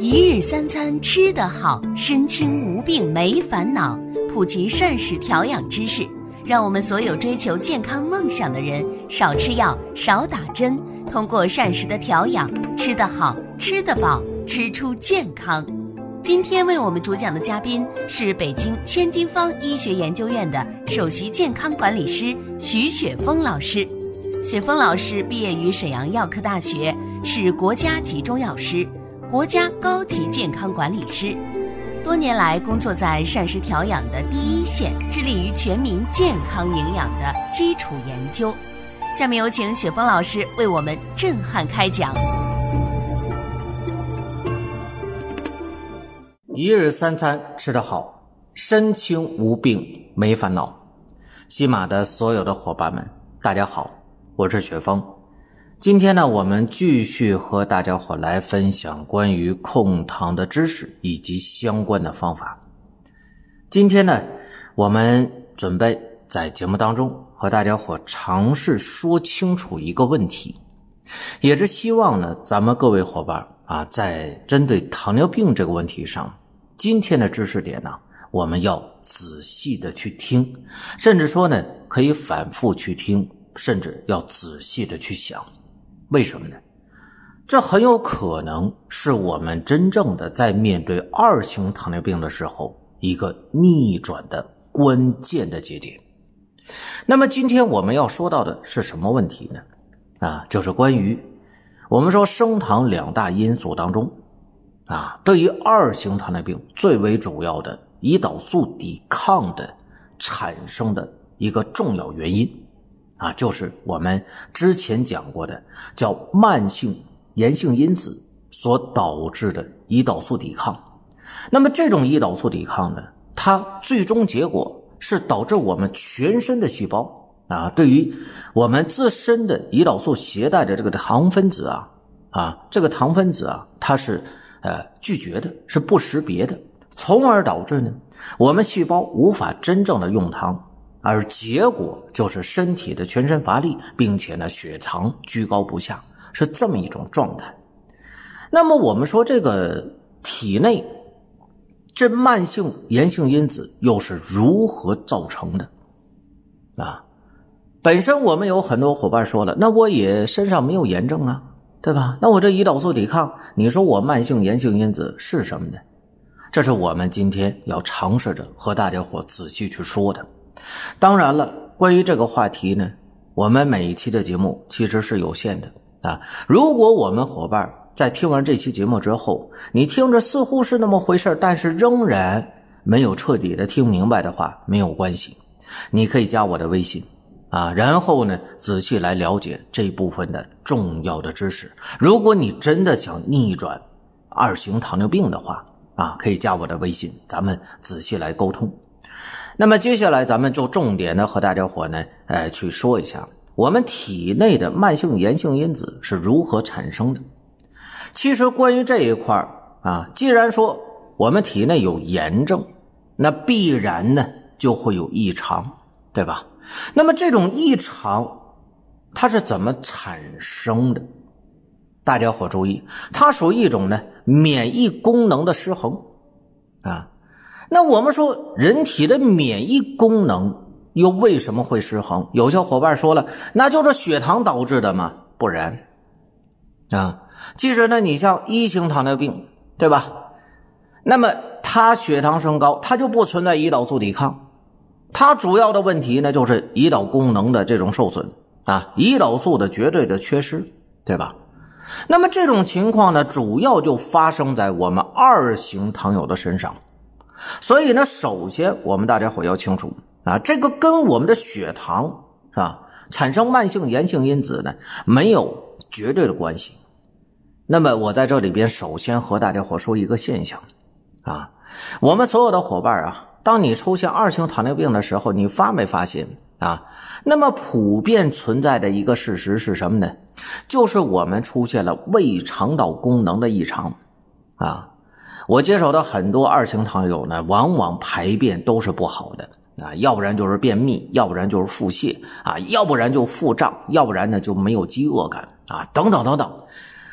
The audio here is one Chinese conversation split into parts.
一日三餐吃得好，身轻无病没烦恼。普及膳食调养知识，让我们所有追求健康梦想的人少吃药、少打针，通过膳食的调养，吃得好、吃得饱、吃出健康。今天为我们主讲的嘉宾是北京千金方医学研究院的首席健康管理师徐雪峰老师。雪峰老师毕业于沈阳药科大学，是国家级中药师。国家高级健康管理师，多年来工作在膳食调养的第一线，致力于全民健康营养的基础研究。下面有请雪峰老师为我们震撼开讲。一日三餐吃得好，身轻无病没烦恼。西马的所有的伙伴们，大家好，我是雪峰。今天呢，我们继续和大家伙来分享关于控糖的知识以及相关的方法。今天呢，我们准备在节目当中和大家伙尝试说清楚一个问题，也是希望呢，咱们各位伙伴啊，在针对糖尿病这个问题上，今天的知识点呢，我们要仔细的去听，甚至说呢，可以反复去听，甚至要仔细的去想。为什么呢？这很有可能是我们真正的在面对二型糖尿病的时候一个逆转的关键的节点。那么今天我们要说到的是什么问题呢？啊，就是关于我们说升糖两大因素当中，啊，对于二型糖尿病最为主要的胰岛素抵抗的产生的一个重要原因。啊，就是我们之前讲过的，叫慢性炎性因子所导致的胰岛素抵抗。那么这种胰岛素抵抗呢，它最终结果是导致我们全身的细胞啊，对于我们自身的胰岛素携带的这个糖分子啊，啊，这个糖分子啊，它是呃拒绝的，是不识别的，从而导致呢，我们细胞无法真正的用糖。而结果就是身体的全身乏力，并且呢血糖居高不下，是这么一种状态。那么我们说这个体内这慢性炎性因子又是如何造成的？啊，本身我们有很多伙伴说了，那我也身上没有炎症啊，对吧？那我这胰岛素抵抗，你说我慢性炎性因子是什么呢？这是我们今天要尝试着和大家伙仔细去说的。当然了，关于这个话题呢，我们每一期的节目其实是有限的啊。如果我们伙伴在听完这期节目之后，你听着似乎是那么回事但是仍然没有彻底的听明白的话，没有关系，你可以加我的微信啊，然后呢，仔细来了解这部分的重要的知识。如果你真的想逆转二型糖尿病的话啊，可以加我的微信，咱们仔细来沟通。那么接下来，咱们就重点的和大家伙呢，呃，去说一下我们体内的慢性炎性因子是如何产生的。其实关于这一块啊，既然说我们体内有炎症，那必然呢就会有异常，对吧？那么这种异常它是怎么产生的？大家伙注意，它属于一种呢免疫功能的失衡啊。那我们说，人体的免疫功能又为什么会失衡？有些伙伴说了，那就是血糖导致的嘛？不然，啊，其实呢，你像一型糖尿病，对吧？那么它血糖升高，它就不存在胰岛素抵抗，它主要的问题呢，就是胰岛功能的这种受损啊，胰岛素的绝对的缺失，对吧？那么这种情况呢，主要就发生在我们二型糖友的身上。所以呢，首先我们大家伙要清楚啊，这个跟我们的血糖是吧，产生慢性炎性因子呢，没有绝对的关系。那么我在这里边首先和大家伙说一个现象啊，我们所有的伙伴啊，当你出现二型糖尿病的时候，你发没发现啊？那么普遍存在的一个事实是什么呢？就是我们出现了胃肠道功能的异常啊。我接手的很多二型糖友呢，往往排便都是不好的啊，要不然就是便秘，要不然就是腹泻啊，要不然就腹胀，要不然呢就没有饥饿感啊，等等等等。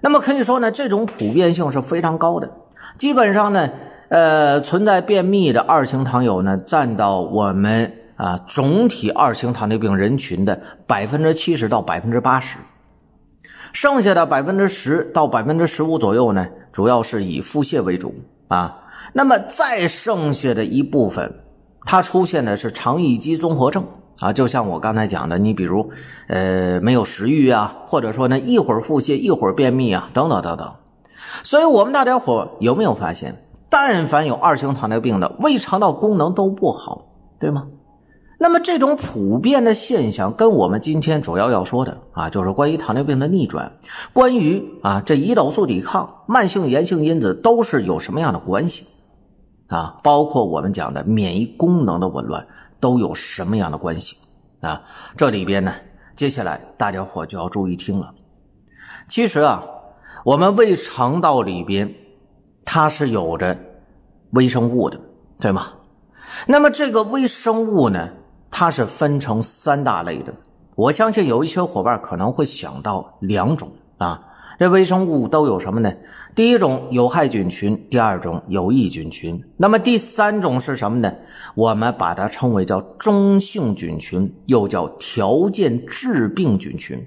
那么可以说呢，这种普遍性是非常高的。基本上呢，呃，存在便秘的二型糖友呢，占到我们啊总体二型糖尿病人群的百分之七十到百分之八十，剩下的百分之十到百分之十五左右呢，主要是以腹泻为主啊。那么再剩下的一部分，它出现的是肠易激综合症啊，就像我刚才讲的，你比如呃没有食欲啊，或者说呢一会儿腹泻一会儿便秘啊，等等等等。所以，我们大家伙有没有发现，但凡有二型糖尿病的，胃肠道功能都不好，对吗？那么这种普遍的现象，跟我们今天主要要说的啊，就是关于糖尿病的逆转，关于啊这胰岛素抵抗、慢性炎性因子都是有什么样的关系？啊，包括我们讲的免疫功能的紊乱都有什么样的关系？啊，这里边呢，接下来大家伙就要注意听了。其实啊。我们胃肠道里边，它是有着微生物的，对吗？那么这个微生物呢，它是分成三大类的。我相信有一些伙伴可能会想到两种啊，这微生物都有什么呢？第一种有害菌群，第二种有益菌群。那么第三种是什么呢？我们把它称为叫中性菌群，又叫条件致病菌群。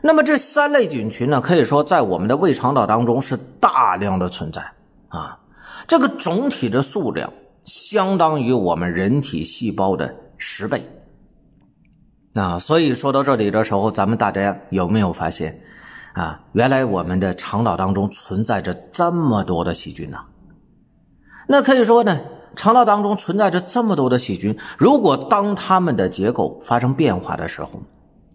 那么这三类菌群呢，可以说在我们的胃肠道当中是大量的存在啊，这个总体的数量相当于我们人体细胞的十倍。那所以说到这里的时候，咱们大家有没有发现啊？原来我们的肠道当中存在着这么多的细菌呢？那可以说呢，肠道当中存在着这么多的细菌，如果当它们的结构发生变化的时候，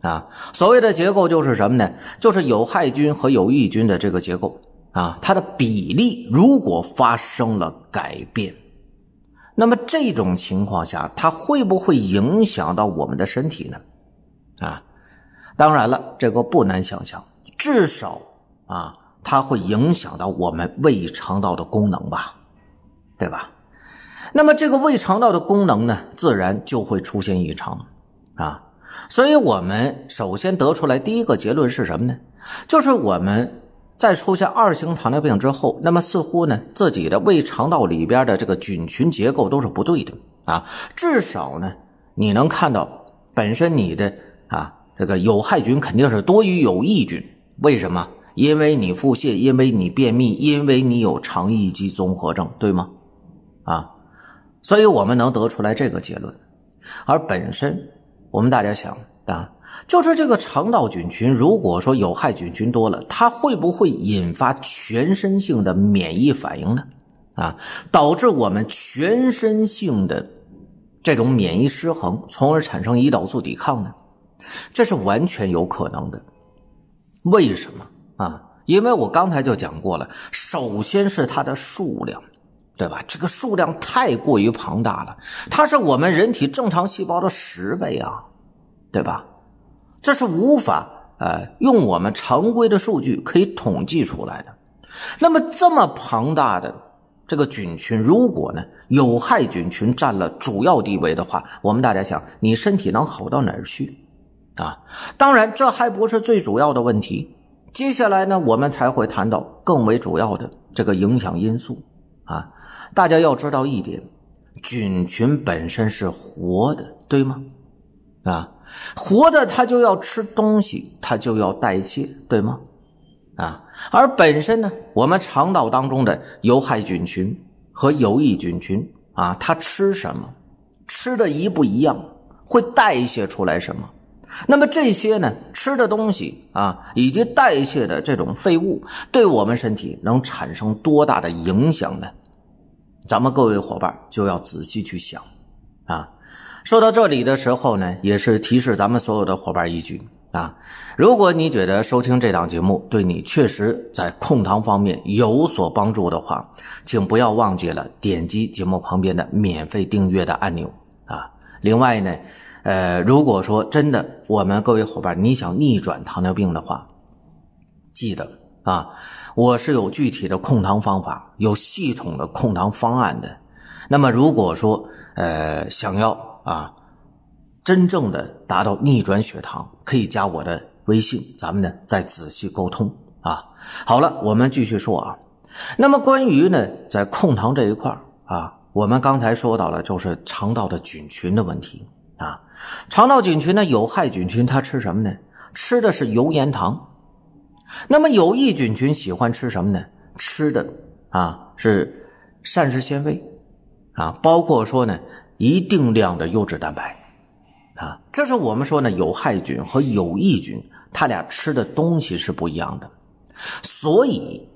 啊，所谓的结构就是什么呢？就是有害菌和有益菌的这个结构啊，它的比例如果发生了改变，那么这种情况下，它会不会影响到我们的身体呢？啊，当然了，这个不难想象，至少啊，它会影响到我们胃肠道的功能吧，对吧？那么这个胃肠道的功能呢，自然就会出现异常啊。所以，我们首先得出来第一个结论是什么呢？就是我们在出现二型糖尿病之后，那么似乎呢，自己的胃肠道里边的这个菌群结构都是不对的啊。至少呢，你能看到本身你的啊这个有害菌肯定是多于有益菌。为什么？因为你腹泻，因为你便秘，因为你有肠易激综合症，对吗？啊，所以我们能得出来这个结论，而本身。我们大家想啊，就是这个肠道菌群，如果说有害菌群多了，它会不会引发全身性的免疫反应呢？啊，导致我们全身性的这种免疫失衡，从而产生胰岛素抵抗呢？这是完全有可能的。为什么啊？因为我刚才就讲过了，首先是它的数量。对吧？这个数量太过于庞大了，它是我们人体正常细胞的十倍啊，对吧？这是无法呃用我们常规的数据可以统计出来的。那么这么庞大的这个菌群，如果呢有害菌群占了主要地位的话，我们大家想，你身体能好到哪儿去啊？当然，这还不是最主要的问题。接下来呢，我们才会谈到更为主要的这个影响因素啊。大家要知道一点，菌群本身是活的，对吗？啊，活的它就要吃东西，它就要代谢，对吗？啊，而本身呢，我们肠道当中的有害菌群和有益菌群啊，它吃什么，吃的一不一样，会代谢出来什么？那么这些呢，吃的东西啊，以及代谢的这种废物，对我们身体能产生多大的影响呢？咱们各位伙伴就要仔细去想，啊，说到这里的时候呢，也是提示咱们所有的伙伴一句啊，如果你觉得收听这档节目对你确实在控糖方面有所帮助的话，请不要忘记了点击节目旁边的免费订阅的按钮啊。另外呢，呃，如果说真的我们各位伙伴你想逆转糖尿病的话，记得啊。我是有具体的控糖方法，有系统的控糖方案的。那么，如果说呃想要啊真正的达到逆转血糖，可以加我的微信，咱们呢再仔细沟通啊。好了，我们继续说啊。那么关于呢，在控糖这一块啊，我们刚才说到了，就是肠道的菌群的问题啊。肠道菌群呢，有害菌群它吃什么呢？吃的是油盐糖。那么有益菌群喜欢吃什么呢？吃的啊是膳食纤维啊，包括说呢一定量的优质蛋白啊。这是我们说呢，有害菌和有益菌，它俩吃的东西是不一样的。所以，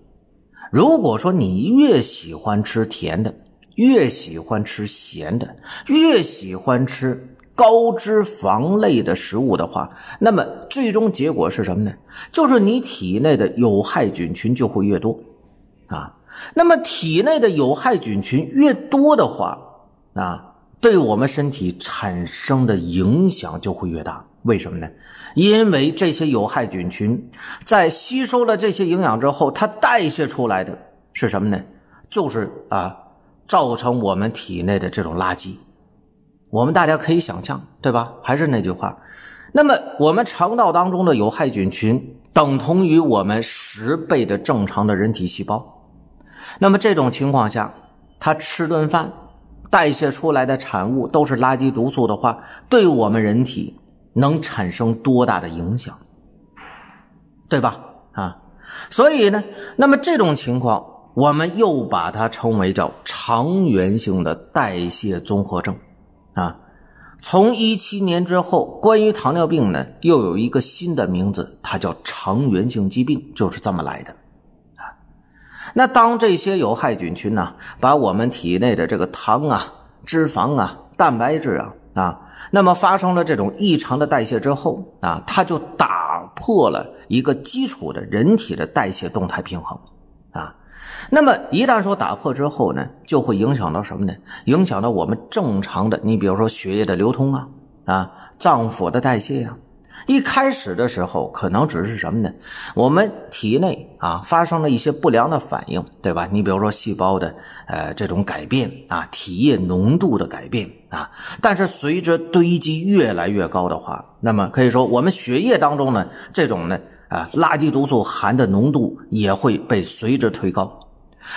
如果说你越喜欢吃甜的，越喜欢吃咸的，越喜欢吃。高脂肪类的食物的话，那么最终结果是什么呢？就是你体内的有害菌群就会越多，啊，那么体内的有害菌群越多的话，啊，对我们身体产生的影响就会越大。为什么呢？因为这些有害菌群在吸收了这些营养之后，它代谢出来的是什么呢？就是啊，造成我们体内的这种垃圾。我们大家可以想象，对吧？还是那句话，那么我们肠道当中的有害菌群等同于我们十倍的正常的人体细胞。那么这种情况下，他吃顿饭，代谢出来的产物都是垃圾毒素的话，对我们人体能产生多大的影响？对吧？啊，所以呢，那么这种情况，我们又把它称为叫肠源性的代谢综合症。啊，从一七年之后，关于糖尿病呢，又有一个新的名字，它叫肠源性疾病，就是这么来的。那当这些有害菌群呢，把我们体内的这个糖啊、脂肪啊、蛋白质啊啊，那么发生了这种异常的代谢之后啊，它就打破了一个基础的人体的代谢动态平衡啊。那么一旦说打破之后呢，就会影响到什么呢？影响到我们正常的，你比如说血液的流通啊，啊，脏腑的代谢呀。一开始的时候可能只是什么呢？我们体内啊发生了一些不良的反应，对吧？你比如说细胞的呃这种改变啊，体液浓度的改变啊。但是随着堆积越来越高的话，那么可以说我们血液当中呢这种呢啊垃圾毒素含的浓度也会被随之推高。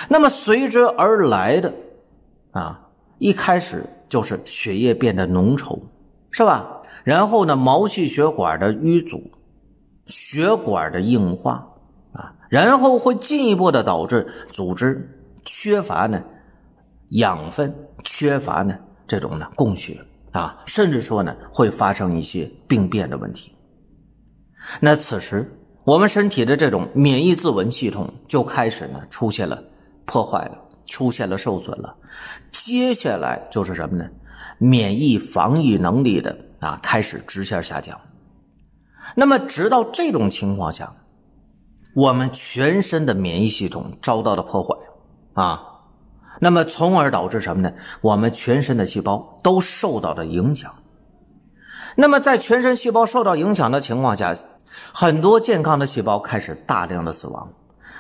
那么随之而来的，啊，一开始就是血液变得浓稠，是吧？然后呢，毛细血管的淤阻，血管的硬化，啊，然后会进一步的导致组织缺乏呢养分，缺乏呢这种呢供血啊，甚至说呢会发生一些病变的问题。那此时我们身体的这种免疫自稳系统就开始呢出现了。破坏了，出现了受损了，接下来就是什么呢？免疫防御能力的啊开始直线下降。那么，直到这种情况下，我们全身的免疫系统遭到了破坏啊，那么从而导致什么呢？我们全身的细胞都受到了影响。那么，在全身细胞受到影响的情况下，很多健康的细胞开始大量的死亡，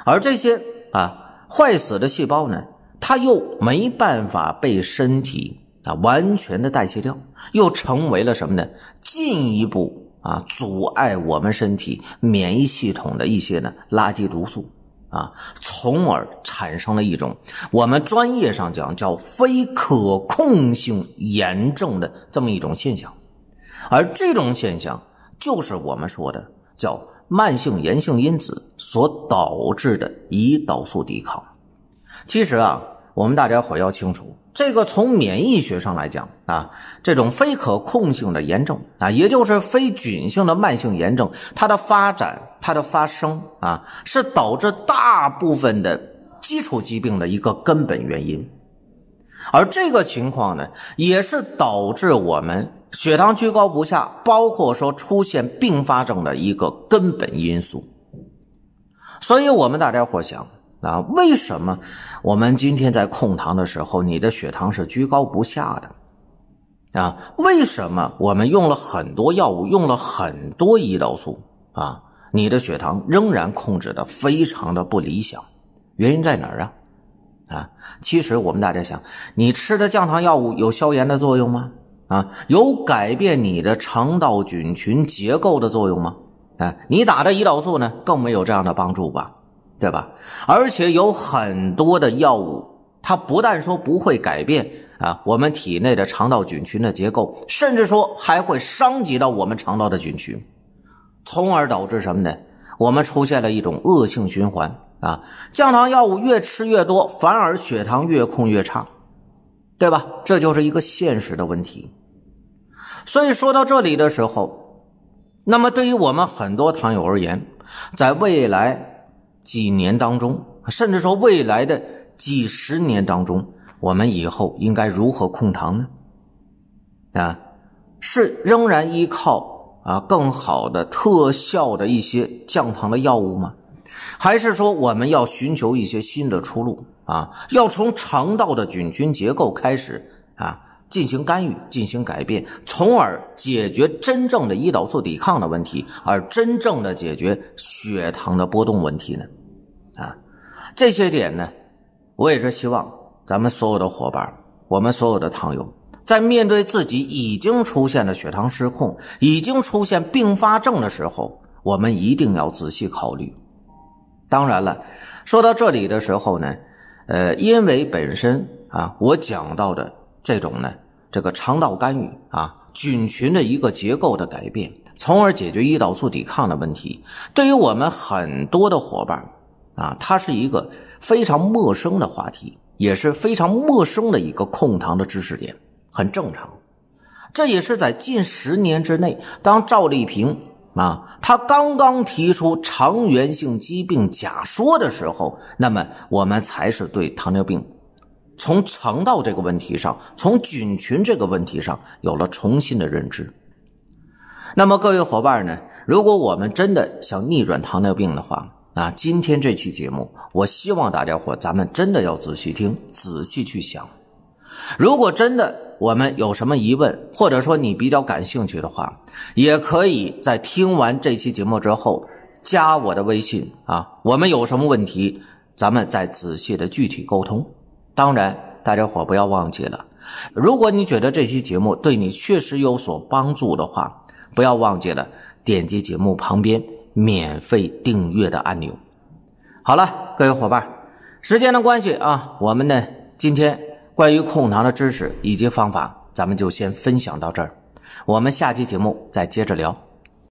而这些啊。坏死的细胞呢，它又没办法被身体啊完全的代谢掉，又成为了什么呢？进一步啊阻碍我们身体免疫系统的一些呢垃圾毒素啊，从而产生了一种我们专业上讲叫非可控性炎症的这么一种现象，而这种现象就是我们说的叫。慢性炎性因子所导致的胰岛素抵抗，其实啊，我们大家伙要清楚，这个从免疫学上来讲啊，这种非可控性的炎症啊，也就是非菌性的慢性炎症，它的发展、它的发生啊，是导致大部分的基础疾病的一个根本原因，而这个情况呢，也是导致我们。血糖居高不下，包括说出现并发症的一个根本因素。所以，我们大家伙想啊，为什么我们今天在控糖的时候，你的血糖是居高不下的？啊，为什么我们用了很多药物，用了很多胰岛素啊，你的血糖仍然控制的非常的不理想？原因在哪儿啊？啊，其实我们大家想，你吃的降糖药物有消炎的作用吗？啊，有改变你的肠道菌群结构的作用吗？啊，你打的胰岛素呢，更没有这样的帮助吧？对吧？而且有很多的药物，它不但说不会改变啊我们体内的肠道菌群的结构，甚至说还会伤及到我们肠道的菌群，从而导致什么呢？我们出现了一种恶性循环啊！降糖药物越吃越多，反而血糖越控越差，对吧？这就是一个现实的问题。所以说到这里的时候，那么对于我们很多糖友而言，在未来几年当中，甚至说未来的几十年当中，我们以后应该如何控糖呢？啊，是仍然依靠啊更好的特效的一些降糖的药物吗？还是说我们要寻求一些新的出路啊？要从肠道的菌群结构开始啊？进行干预，进行改变，从而解决真正的胰岛素抵抗的问题，而真正的解决血糖的波动问题呢？啊，这些点呢，我也是希望咱们所有的伙伴，我们所有的糖友，在面对自己已经出现了血糖失控，已经出现并发症的时候，我们一定要仔细考虑。当然了，说到这里的时候呢，呃，因为本身啊，我讲到的。这种呢，这个肠道干预啊，菌群的一个结构的改变，从而解决胰岛素抵抗的问题，对于我们很多的伙伴啊，它是一个非常陌生的话题，也是非常陌生的一个控糖的知识点，很正常。这也是在近十年之内，当赵丽萍啊，她刚刚提出肠源性疾病假说的时候，那么我们才是对糖尿病。从肠道这个问题上，从菌群这个问题上有了重新的认知。那么各位伙伴呢？如果我们真的想逆转糖尿病的话，啊，今天这期节目，我希望大家伙咱们真的要仔细听，仔细去想。如果真的我们有什么疑问，或者说你比较感兴趣的话，也可以在听完这期节目之后加我的微信啊，我们有什么问题，咱们再仔细的具体沟通。当然，大家伙不要忘记了，如果你觉得这期节目对你确实有所帮助的话，不要忘记了点击节目旁边免费订阅的按钮。好了，各位伙伴，时间的关系啊，我们呢今天关于控糖的知识以及方法，咱们就先分享到这儿，我们下期节目再接着聊。